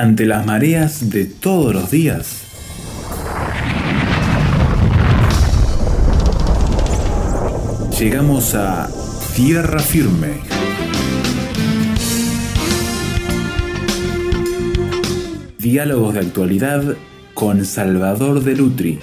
ante las mareas de todos los días. Llegamos a tierra firme. Diálogos de actualidad con Salvador de Lutri.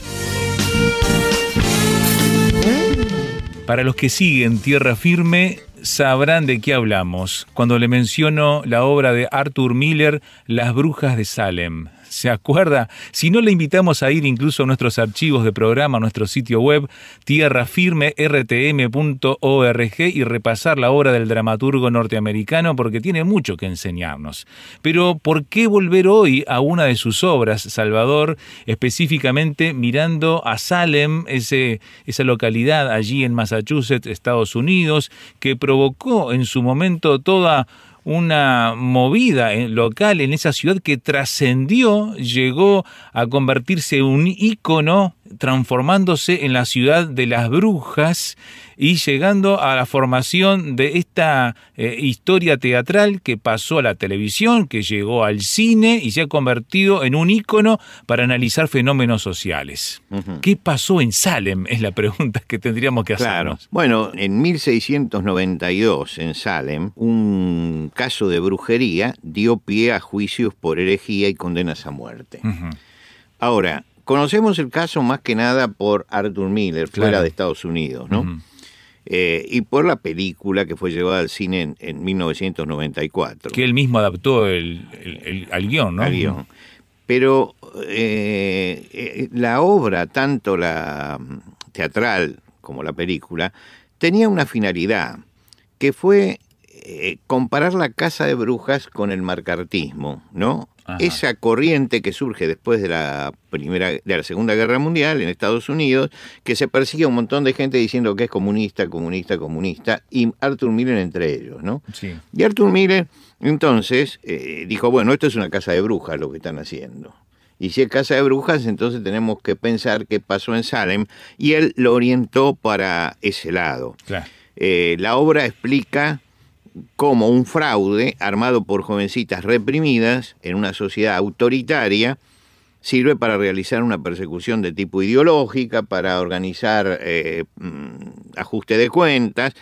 Para los que siguen Tierra Firme, sabrán de qué hablamos cuando le menciono la obra de Arthur Miller, Las Brujas de Salem. ¿Se acuerda? Si no, le invitamos a ir incluso a nuestros archivos de programa, a nuestro sitio web tierrafirmertm.org y repasar la obra del dramaturgo norteamericano porque tiene mucho que enseñarnos. Pero ¿por qué volver hoy a una de sus obras, Salvador, específicamente mirando a Salem, esa localidad allí en Massachusetts, Estados Unidos, que provocó en su momento toda una movida local en esa ciudad que trascendió, llegó a convertirse en un ícono, transformándose en la ciudad de las brujas y llegando a la formación de esta eh, historia teatral que pasó a la televisión, que llegó al cine y se ha convertido en un ícono para analizar fenómenos sociales. ¿Qué pasó en Salem? Es la pregunta que tendríamos que hacernos. Bueno, en 1692 en Salem, un caso de brujería dio pie a juicios por herejía y condenas a muerte. Ahora, conocemos el caso más que nada por Arthur Miller, fuera de Estados Unidos, ¿no? Eh, y por la película que fue llevada al cine en, 1994. Que él mismo adaptó el, al guion, ¿no? Al guion. Pero eh, eh, la obra, tanto la mm, teatral como la película, tenía una finalidad, que fue comparar la casa de brujas con el marcartismo, ¿no? esa corriente que surge después de la primera de la Segunda Guerra Mundial en Estados Unidos, que se persigue a un montón de gente diciendo que es comunista, comunista, comunista, y Arthur Miller entre ellos, ¿no? Sí. Y Arthur Miller entonces eh, dijo, bueno, esto es una casa de brujas lo que están haciendo. Y si es casa de brujas, entonces tenemos que pensar qué pasó en Salem, y él lo orientó para ese lado. Eh, la obra explica como un fraude armado por jovencitas reprimidas en una sociedad autoritaria sirve para realizar una persecución de tipo ideológica, para organizar eh, mm, ajuste de cuentas,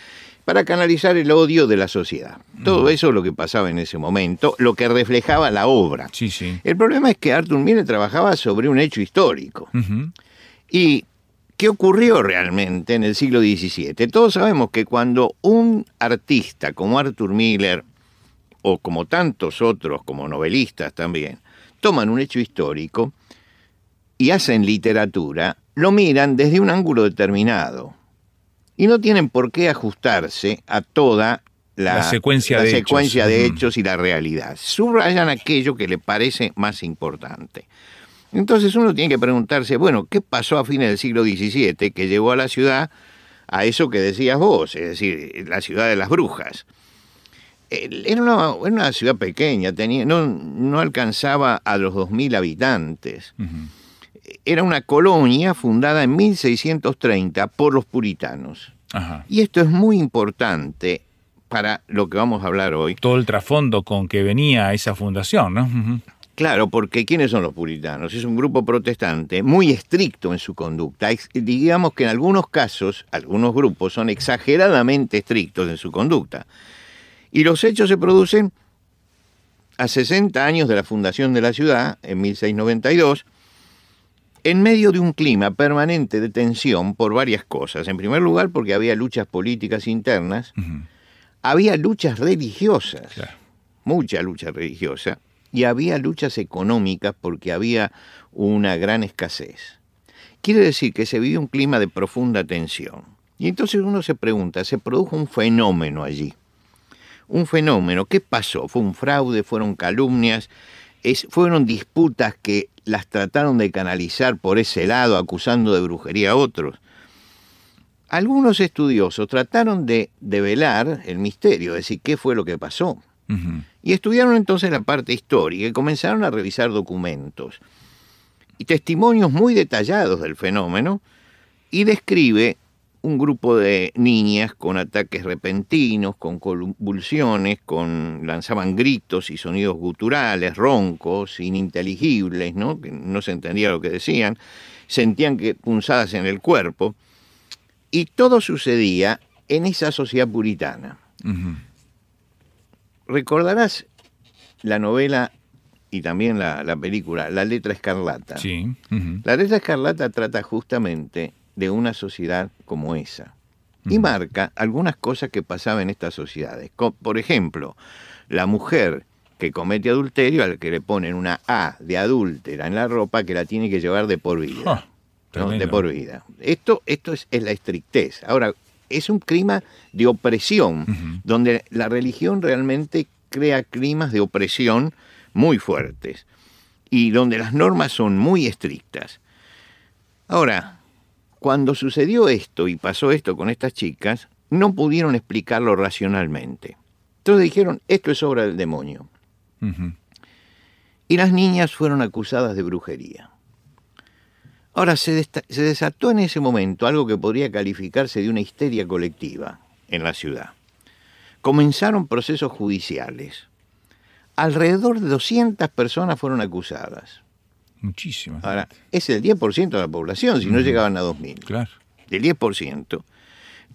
para canalizar el odio de la sociedad. Todo eso es lo que pasaba en ese momento, lo que reflejaba la obra. Sí, sí. El problema es que Arthur Miller trabajaba sobre un hecho histórico. Y ¿Qué ocurrió realmente en el siglo XVII? Todos sabemos que cuando un artista como Arthur Miller, o como tantos otros, como novelistas también, toman un hecho histórico y hacen literatura, lo miran desde un ángulo determinado. Y no tienen por qué ajustarse a toda la, secuencia, de, secuencia de hechos y la realidad. Subrayan aquello que le parece más importante. Entonces uno tiene que preguntarse, bueno, ¿qué pasó a fines del siglo XVII que llevó a la ciudad a eso que decías vos, es decir, la ciudad de las brujas? Era una, ciudad pequeña, tenía, no, no alcanzaba a los 2.000 habitantes. Era una colonia fundada en 1630 por los puritanos. Y esto es muy importante para lo que vamos a hablar hoy. Todo el trasfondo con que venía esa fundación, ¿no? Claro, porque ¿quiénes son los puritanos? Es un grupo protestante muy estricto en su conducta. Digamos que en algunos casos, algunos grupos son exageradamente estrictos en su conducta. Y los hechos se producen a 60 años de la fundación de la ciudad, en 1692, en medio de un clima permanente de tensión por varias cosas. En primer lugar, porque había luchas políticas internas, había luchas religiosas, mucha lucha religiosa, y había luchas económicas porque había una gran escasez. Quiere decir que se vivió un clima de profunda tensión. Y entonces uno se pregunta, se produjo un fenómeno allí. Un fenómeno, ¿qué pasó? ¿Fue un fraude? ¿Fueron calumnias? ¿Fueron disputas que las trataron de canalizar por ese lado, acusando de brujería a otros? Algunos estudiosos trataron de develar el misterio, es decir, qué fue lo que pasó. Y estudiaron entonces la parte histórica y comenzaron a revisar documentos y testimonios muy detallados del fenómeno y describe un grupo de niñas con ataques repentinos, con convulsiones, con lanzaban gritos y sonidos guturales, roncos, ininteligibles, ¿no? que no se entendía lo que decían, sentían que punzadas en el cuerpo, y todo sucedía en esa sociedad puritana. Recordarás la novela y también la, película La letra escarlata. Sí. La letra escarlata trata justamente de una sociedad como esa y marca algunas cosas que pasaban en estas sociedades. Por ejemplo, la mujer que comete adulterio al que le ponen una A de adúltera en la ropa que la tiene que llevar de por vida. Ah, de por vida. Esto, esto es, la estrictez. Ahora, es un clima de opresión, donde la religión realmente crea climas de opresión muy fuertes y donde las normas son muy estrictas. Ahora, cuando sucedió esto y pasó esto con estas chicas, no pudieron explicarlo racionalmente. Entonces dijeron, esto es obra del demonio. Y las niñas fueron acusadas de brujería. Ahora, se, se, desató en ese momento algo que podría calificarse de una histeria colectiva en la ciudad. Comenzaron procesos judiciales alrededor de 200 personas fueron acusadas. Muchísimas. Ahora, es el 10% de la población, si no llegaban a 2.000. Claro. Del 10%.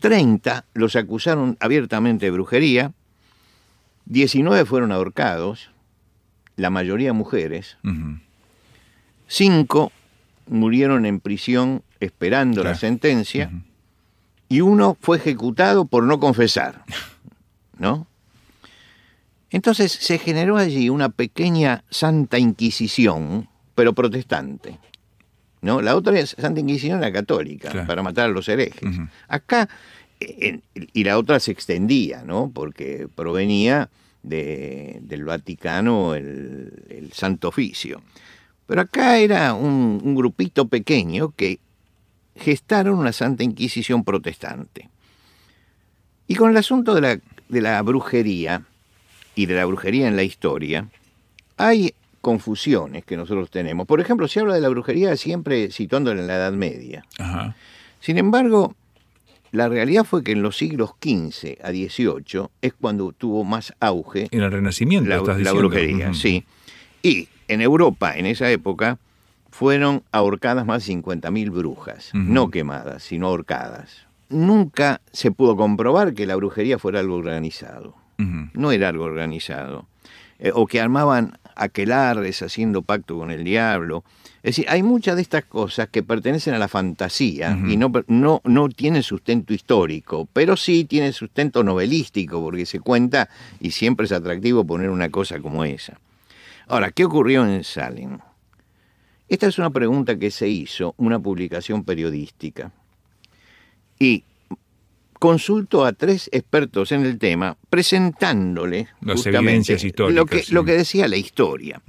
30 los acusaron abiertamente de brujería, 19 fueron ahorcados, la mayoría mujeres, 5 murieron en prisión esperando la sentencia, y uno fue ejecutado por no confesar. ¿No? Entonces se generó allí una pequeña Santa Inquisición, pero protestante. ¿no? La otra Santa Inquisición era católica, para matar a los herejes. Acá, y la otra se extendía, ¿no? porque provenía del Vaticano el, Santo Oficio. Pero acá era un, un grupito pequeño que gestaron una Santa Inquisición protestante. Y con el asunto de la, de la brujería, y de la brujería en la historia, hay confusiones que nosotros tenemos. Por ejemplo, se habla de la brujería siempre situándola en la Edad Media. Sin embargo, la realidad fue que en los siglos XV a XVIII es cuando tuvo más auge. En el Renacimiento, la, brujería, sí. Y en Europa, en esa época, fueron ahorcadas más de 50.000 brujas, no quemadas, sino ahorcadas. Nunca se pudo comprobar que la brujería fuera algo organizado no era algo organizado. Eh, o que armaban aquelarres haciendo pacto con el diablo. Es decir, hay muchas de estas cosas que pertenecen a la fantasía y no, no, no tienen sustento histórico, pero sí tienen sustento novelístico, porque se cuenta y siempre es atractivo poner una cosa como esa. Ahora, ¿qué ocurrió en Salem? Esta es una pregunta que se hizo, una publicación periodística. Y consultó a tres expertos en el tema presentándole Las evidencias históricas, lo, que, lo que decía la historia.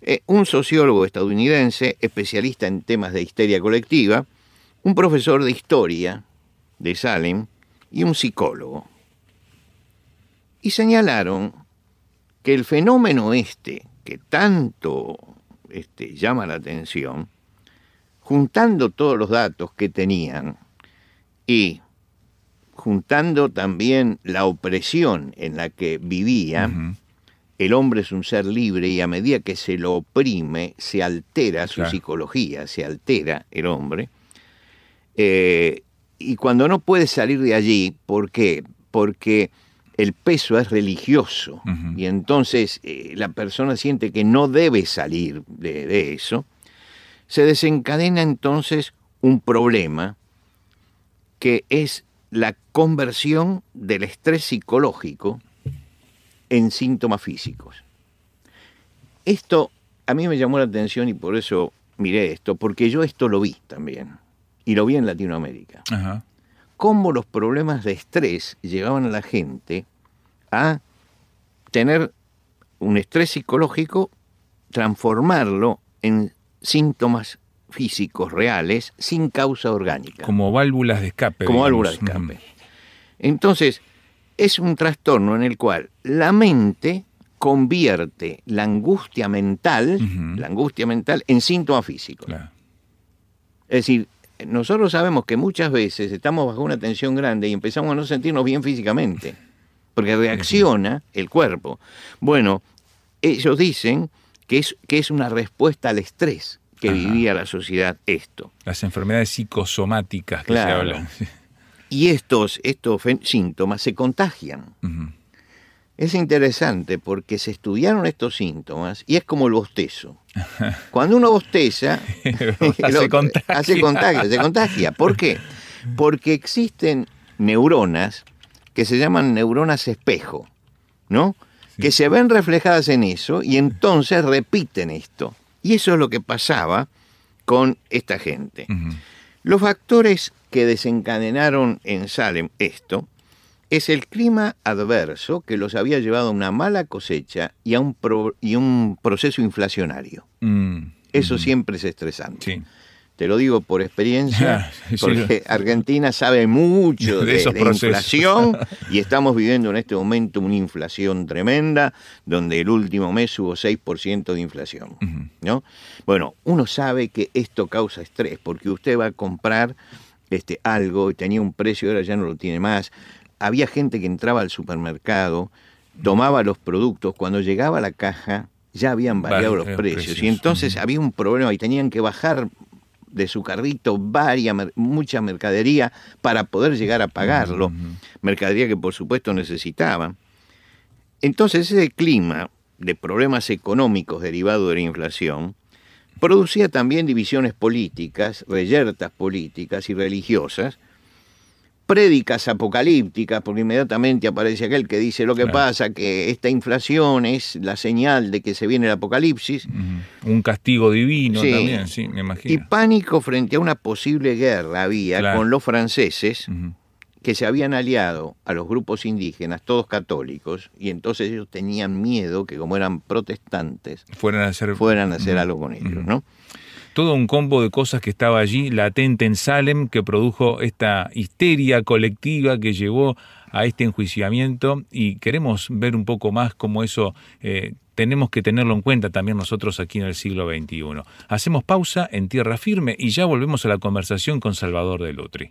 Eh, un sociólogo estadounidense, especialista en temas de histeria colectiva, un profesor de historia de Salem y un psicólogo. Y señalaron que el fenómeno este, que tanto este, llama la atención, juntando todos los datos que tenían y juntando también la opresión en la que vivía, el hombre es un ser libre y a medida que se lo oprime, se altera su psicología, se altera el hombre. Eh, y cuando no puede salir de allí, ¿por qué? Porque el peso es religioso. Y entonces eh, la persona siente que no debe salir de eso, se desencadena entonces un problema que es la conversión del estrés psicológico en síntomas físicos. Esto a mí me llamó la atención y por eso miré esto, porque yo esto lo vi también, y lo vi en Latinoamérica. Cómo los problemas de estrés llevaban a la gente a tener un estrés psicológico, transformarlo en síntomas físicos reales sin causa orgánica. Como válvulas de escape. Como válvulas de escape. Entonces, es un trastorno en el cual la mente convierte la angustia mental, la angustia mental, en síntoma físico. Es decir, nosotros sabemos que muchas veces estamos bajo una tensión grande y empezamos a no sentirnos bien físicamente, porque reacciona el cuerpo. Bueno, ellos dicen que es, que es una respuesta al estrés que Ajá. vivía la sociedad esto. Las enfermedades psicosomáticas que Claro. se hablan. Y estos, estos síntomas se contagian. Es interesante porque se estudiaron estos síntomas y es como el bostezo. Cuando uno bosteza, Hace contagio, se contagia. ¿Por qué? Porque existen neuronas que se llaman neuronas espejo, ¿no? Que se ven reflejadas en eso y entonces repiten esto. Y eso es lo que pasaba con esta gente. Los factores que desencadenaron en Salem esto es el clima adverso que los había llevado a una mala cosecha y a un, pro- y un proceso inflacionario. Mm. Eso Ujú. siempre es estresante. Sí. Te lo digo por experiencia, porque Argentina sabe mucho De de, esos de procesos. inflación y estamos viviendo en este momento una inflación tremenda, donde el último mes hubo 6% de inflación. ¿no? Bueno, uno sabe que esto causa estrés, porque usted va a comprar este, algo y tenía un precio y ahora ya no lo tiene más. Había gente que entraba al supermercado, tomaba los productos, cuando llegaba a la caja ya habían variado los Varios precios, precios. y entonces había un problema y tenían que bajar de su carrito mucha mercadería para poder llegar a pagarlo, mercadería que por supuesto necesitaban. Entonces ese clima de problemas económicos derivados de la inflación producía también divisiones políticas, reyertas políticas y religiosas, prédicas apocalípticas, porque inmediatamente aparece aquel que dice lo que Claro. pasa, que esta inflación es la señal de que se viene el apocalipsis. Un castigo divino Sí. también, sí, me y imagino. pánico frente a una posible guerra había Claro. con los franceses que se habían aliado a los grupos indígenas, todos católicos, y entonces ellos tenían miedo que como eran protestantes, Fueran a hacer fueran a hacer algo con ellos. ¿no? Todo un combo de cosas que estaba allí latente en Salem que produjo esta histeria colectiva que llevó a este enjuiciamiento y queremos ver un poco más cómo eso eh, tenemos que tenerlo en cuenta también nosotros aquí en el siglo XXI. Hacemos pausa en tierra firme y ya volvemos a la conversación con Salvador de Lutri.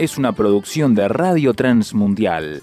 es una producción de Radio Transmundial.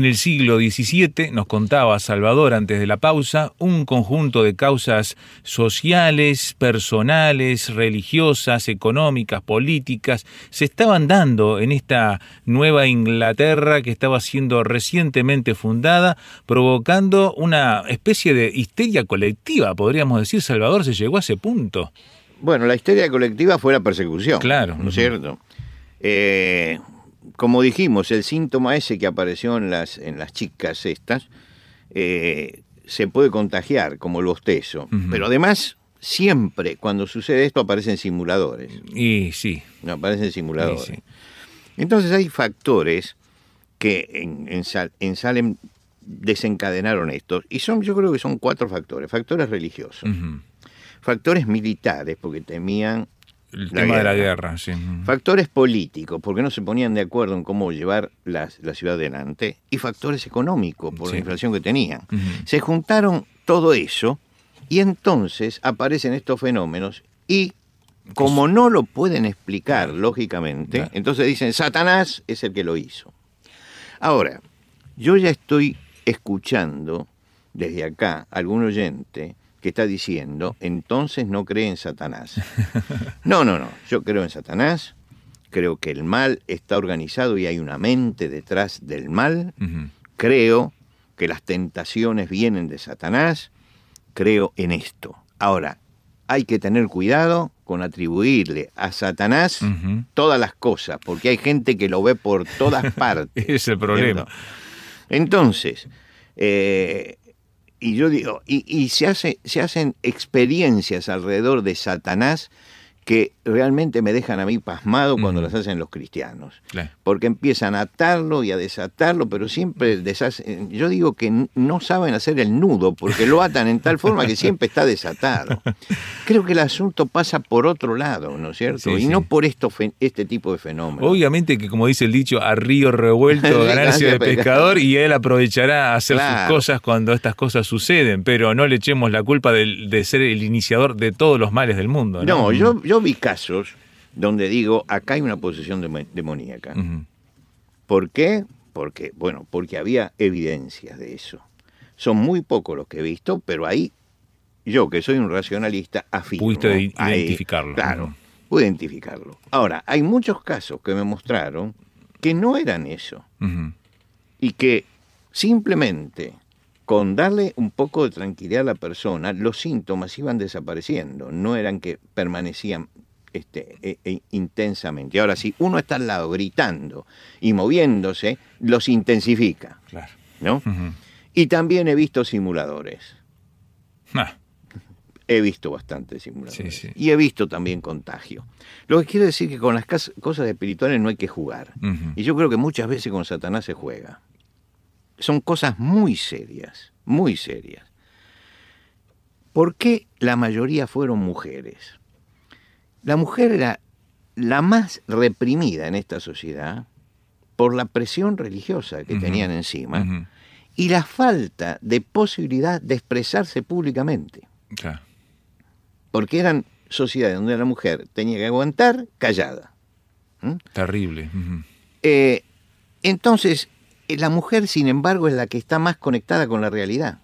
En el siglo XVII, nos contaba Salvador antes de la pausa, un conjunto de causas sociales, personales, religiosas, económicas, políticas, se estaban dando en esta nueva Inglaterra que estaba siendo recientemente fundada, provocando una especie de histeria colectiva, podríamos decir, Salvador se llegó a ese punto. Bueno, la histeria colectiva fue la persecución. Claro. ¿No es cierto? Eh, como dijimos, el síntoma ese que apareció en las, en las chicas estas eh, se puede contagiar, como el bostezo. Pero además, siempre cuando sucede esto aparecen simuladores. Y sí, No aparecen simuladores. Sí. Entonces hay factores que en, en Sal- en Salem desencadenaron esto. Y son, yo creo que son cuatro factores. Factores religiosos, factores militares, porque temían El La tema de la guerra. sí. Factores políticos, porque no se ponían de acuerdo en cómo llevar la, la ciudad adelante, y factores económicos, por Sí. la inflación que tenían. Se juntaron todo eso y entonces aparecen estos fenómenos y como no lo pueden explicar lógicamente, Claro. entonces dicen, Satanás es el que lo hizo. Ahora, yo ya estoy escuchando desde acá algún oyente que está diciendo, entonces no cree en Satanás. No, no, no, yo creo en Satanás, creo que el mal está organizado y hay una mente detrás del mal, creo que las tentaciones vienen de Satanás, creo en esto. Ahora, hay que tener cuidado con atribuirle a Satanás todas las cosas, porque hay gente que lo ve por todas partes. Es el problema. ¿cierto? Entonces, eh, y yo digo, y, y se, hace, se hacen experiencias alrededor de Satanás que realmente me dejan a mí pasmado cuando las hacen los cristianos Claro. porque empiezan a atarlo y a desatarlo, pero siempre deshacen. Yo digo que no saben hacer el nudo, porque lo atan en tal forma que siempre está desatado. Creo que el asunto pasa por otro lado, ¿no es cierto? Sí, y sí. no por esto, este tipo de fenómenos. Obviamente que como dice el dicho, a río revuelto, ganancia de pescador. y él aprovechará a hacer Claro. sus cosas cuando estas cosas suceden, pero no le echemos la culpa de, ser el iniciador de todos los males del mundo. No, no, yo, yo vi casos donde digo, acá hay una posesión demo- demoníaca. ¿Por qué? Porque, bueno, porque había evidencias de eso. Son muy pocos los que he visto, pero ahí yo, que soy un racionalista, afirmo. Pudiste ahí, identificarlo. claro, pude identificarlo. Ahora, hay muchos casos que me mostraron que no eran eso y que simplemente con darle un poco de tranquilidad a la persona, los síntomas iban desapareciendo, no eran que permanecían este, e- e- intensamente. Ahora, si uno está al lado gritando y moviéndose, los intensifica, Claro. ¿no? Y también he visto simuladores. Ah, He visto bastantes simuladores. Sí, sí. Y he visto también contagio. Lo que quiere decir que con las cosas espirituales no hay que jugar. Y yo creo que muchas veces con Satanás se juega. Son cosas muy serias, muy serias. ¿Por qué la mayoría fueron mujeres? La mujer era la más reprimida en esta sociedad por la presión religiosa que tenían encima y la falta de posibilidad de expresarse públicamente. Porque eran sociedades donde la mujer tenía que aguantar callada. ¿Mm? Terrible. Eh, entonces, la mujer, sin embargo, es la que está más conectada con la realidad.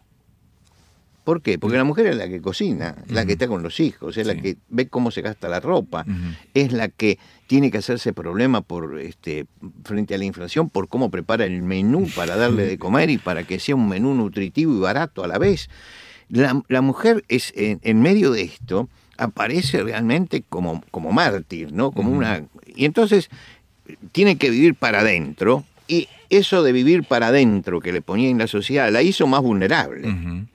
¿Por qué? Porque la mujer es la que cocina, la que Ujú. está con los hijos, es la que ve cómo se gasta la ropa, es la que tiene que hacerse problema por este frente a la inflación por cómo prepara el menú para darle de comer y para que sea un menú nutritivo y barato a la vez. La, la mujer es en, en medio de esto aparece realmente como, como mártir, ¿no? Como una y entonces tiene que vivir para adentro y eso de vivir para adentro que le ponía en la sociedad la hizo más vulnerable.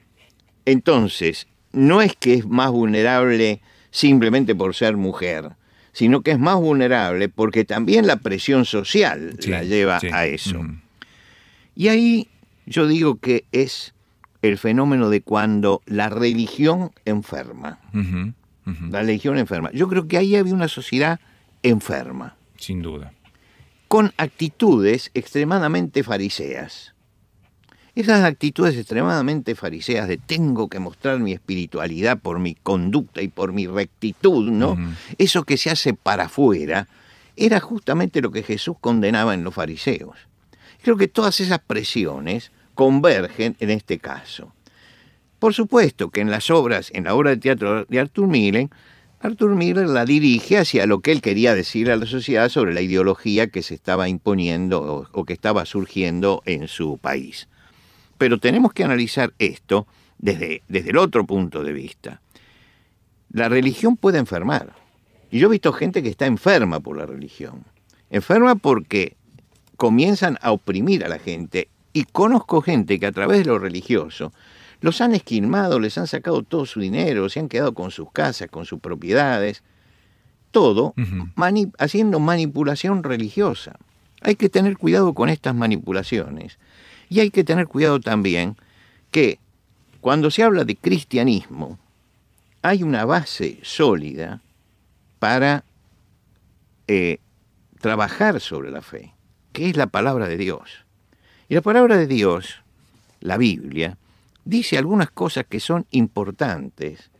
Entonces, no es que es más vulnerable simplemente por ser mujer, sino que es más vulnerable porque también la presión social Sí, la lleva sí. a eso. Y ahí yo digo que es el fenómeno de cuando la religión enferma. La religión enferma. Yo creo que ahí había una sociedad enferma, Sin duda. Con actitudes extremadamente fariseas. Esas actitudes extremadamente fariseas de tengo que mostrar mi espiritualidad por mi conducta y por mi rectitud, ¿no? Eso que se hace para afuera, era justamente lo que Jesús condenaba en los fariseos. Creo que todas esas presiones convergen en este caso. Por supuesto que en las obras, en la obra de teatro de Arthur Miller, Arthur Miller la dirige hacia lo que él quería decir a la sociedad sobre la ideología que se estaba imponiendo o, que estaba surgiendo en su país. Pero tenemos que analizar esto desde, desde el otro punto de vista. La religión puede enfermar. Y yo he visto gente que está enferma por la religión. Enferma porque comienzan a oprimir a la gente. Y conozco gente que a través de lo religioso los han esquilmado, les han sacado todo su dinero, se han quedado con sus casas, con sus propiedades. Todo mani- haciendo manipulación religiosa. Hay que tener cuidado con estas manipulaciones. Y hay que tener cuidado también que cuando se habla de cristianismo, hay una base sólida para eh, trabajar sobre la fe, que es la palabra de Dios. Y la palabra de Dios, la Biblia, dice algunas cosas que son importantes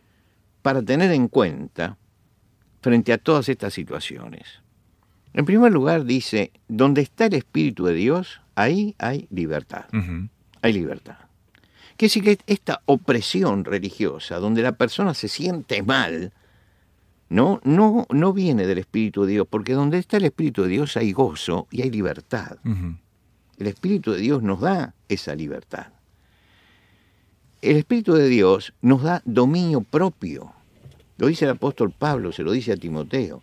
para tener en cuenta frente a todas estas situaciones. En primer lugar dice, donde está el Espíritu de Dios, ahí hay libertad. Hay libertad. Quiere decir que esta opresión religiosa, donde la persona se siente mal, no, no, no viene del Espíritu de Dios, porque donde está el Espíritu de Dios hay gozo y hay libertad. El Espíritu de Dios nos da esa libertad. El Espíritu de Dios nos da dominio propio. Lo dice el apóstol Pablo, se lo dice a Timoteo.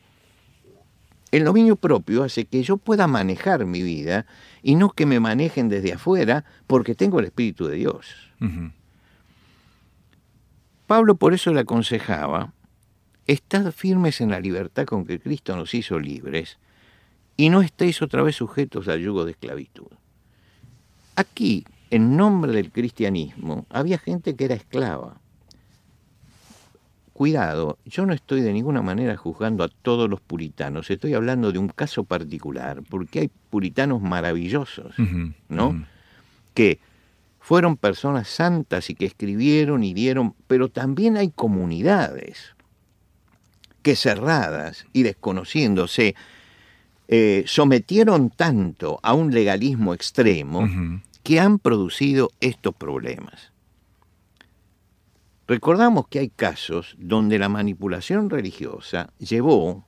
El dominio propio hace que yo pueda manejar mi vida y no que me manejen desde afuera porque tengo el Espíritu de Dios. Pablo por eso le aconsejaba, estad firmes en la libertad con que Cristo nos hizo libres y no estéis otra vez sujetos al yugo de esclavitud. Aquí, en nombre del cristianismo, había gente que era esclava. Cuidado, yo no estoy de ninguna manera juzgando a todos los puritanos, estoy hablando de un caso particular, porque hay puritanos maravillosos, ¿no? Que fueron personas santas y que escribieron y dieron, pero también hay comunidades que cerradas y desconociéndose, eh, sometieron tanto a un legalismo extremo que han producido estos problemas. Recordamos que hay casos donde la manipulación religiosa llevó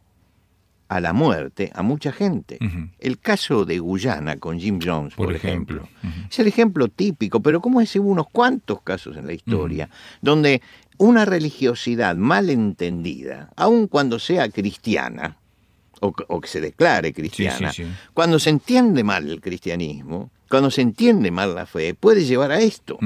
a la muerte a mucha gente. El caso de Guyana con Jim Jones, por, ejemplo, es el ejemplo típico, pero como hubo unos cuantos casos en la historia, donde una religiosidad mal entendida, aun cuando sea cristiana, o, que se declare cristiana, cuando se entiende mal el cristianismo, cuando se entiende mal la fe, puede llevar a esto.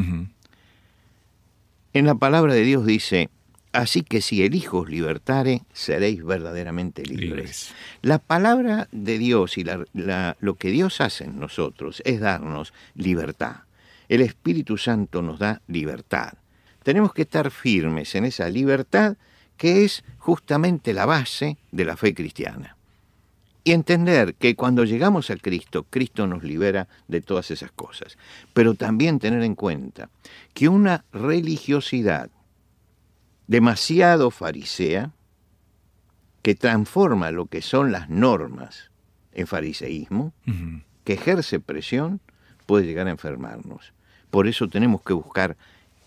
En la palabra de Dios dice, así que si el Hijo os libertare, seréis verdaderamente libres. La palabra de Dios y lo que Dios hace en nosotros es darnos libertad. El Espíritu Santo nos da libertad. Tenemos que estar firmes en esa libertad que es justamente la base de la fe cristiana. Y entender que cuando llegamos a Cristo, Cristo nos libera de todas esas cosas. Pero también tener en cuenta que una religiosidad demasiado farisea, que transforma lo que son las normas en fariseísmo, que ejerce presión, puede llegar a enfermarnos. Por eso tenemos que buscar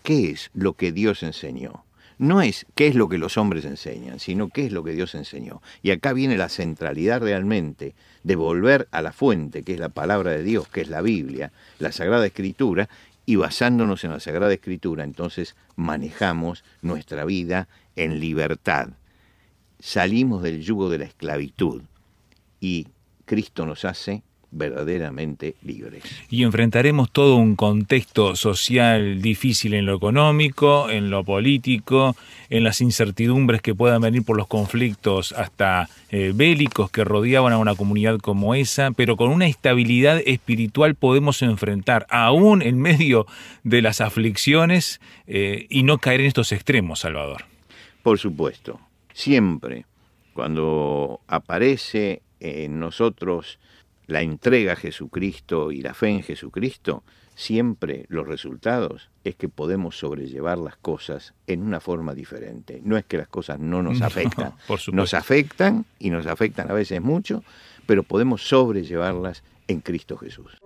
qué es lo que Dios enseñó no es qué es lo que los hombres enseñan, sino qué es lo que Dios enseñó. Y acá viene la centralidad realmente de volver a la fuente, que es la palabra de Dios, que es la Biblia, la Sagrada Escritura, y basándonos en la Sagrada Escritura, entonces manejamos nuestra vida en libertad. Salimos del yugo de la esclavitud y Cristo nos hace verdaderamente libres. Y enfrentaremos todo un contexto social difícil en lo económico, en lo político, en las incertidumbres que puedan venir por los conflictos hasta eh, bélicos que rodeaban a una comunidad como esa, pero con una estabilidad espiritual podemos enfrentar aún en medio de las aflicciones eh, y no caer en estos extremos, Salvador. Por supuesto, siempre cuando aparece en nosotros la entrega a Jesucristo y la fe en Jesucristo, siempre los resultados es que podemos sobrellevar las cosas en una forma diferente. No es que las cosas no nos afectan, nos afectan y nos afectan a veces mucho, pero podemos sobrellevarlas en Cristo Jesús.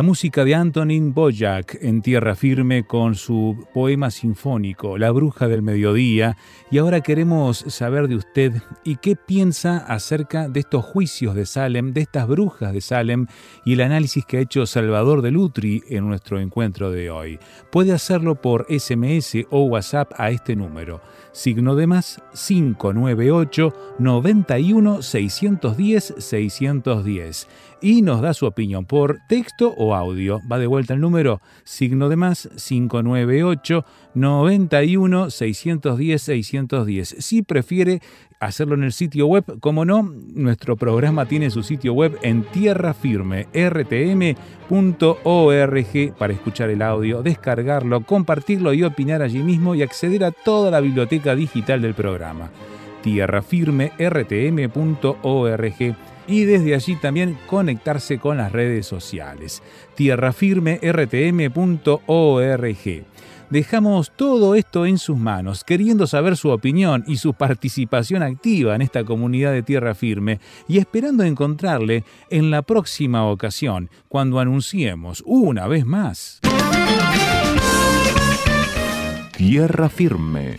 La música de Antonin Boyack en Tierra Firme con su poema sinfónico La Bruja del Mediodía. Y ahora queremos saber de usted y qué piensa acerca de estos juicios de Salem, de estas brujas de Salem y el análisis que ha hecho Salvador de Lutri en nuestro encuentro de hoy. Puede hacerlo por SMS o WhatsApp a este número signo de más 598 91 610 610 y nos da su opinión por texto o audio. Va de vuelta el número signo de más 598 91 610 610. Si prefiere hacerlo en el sitio web, como no, nuestro programa tiene su sitio web en tierra firme rtm.org para escuchar el audio, descargarlo, compartirlo y opinar allí mismo y acceder a toda la biblioteca digital del programa. tierrafirme.rtm.org y desde allí también conectarse con las redes sociales. tierrafirme.rtm.org. Dejamos todo esto en sus manos, queriendo saber su opinión y su participación activa en esta comunidad de tierra firme y esperando encontrarle en la próxima ocasión, cuando anunciemos una vez más. Tierra firme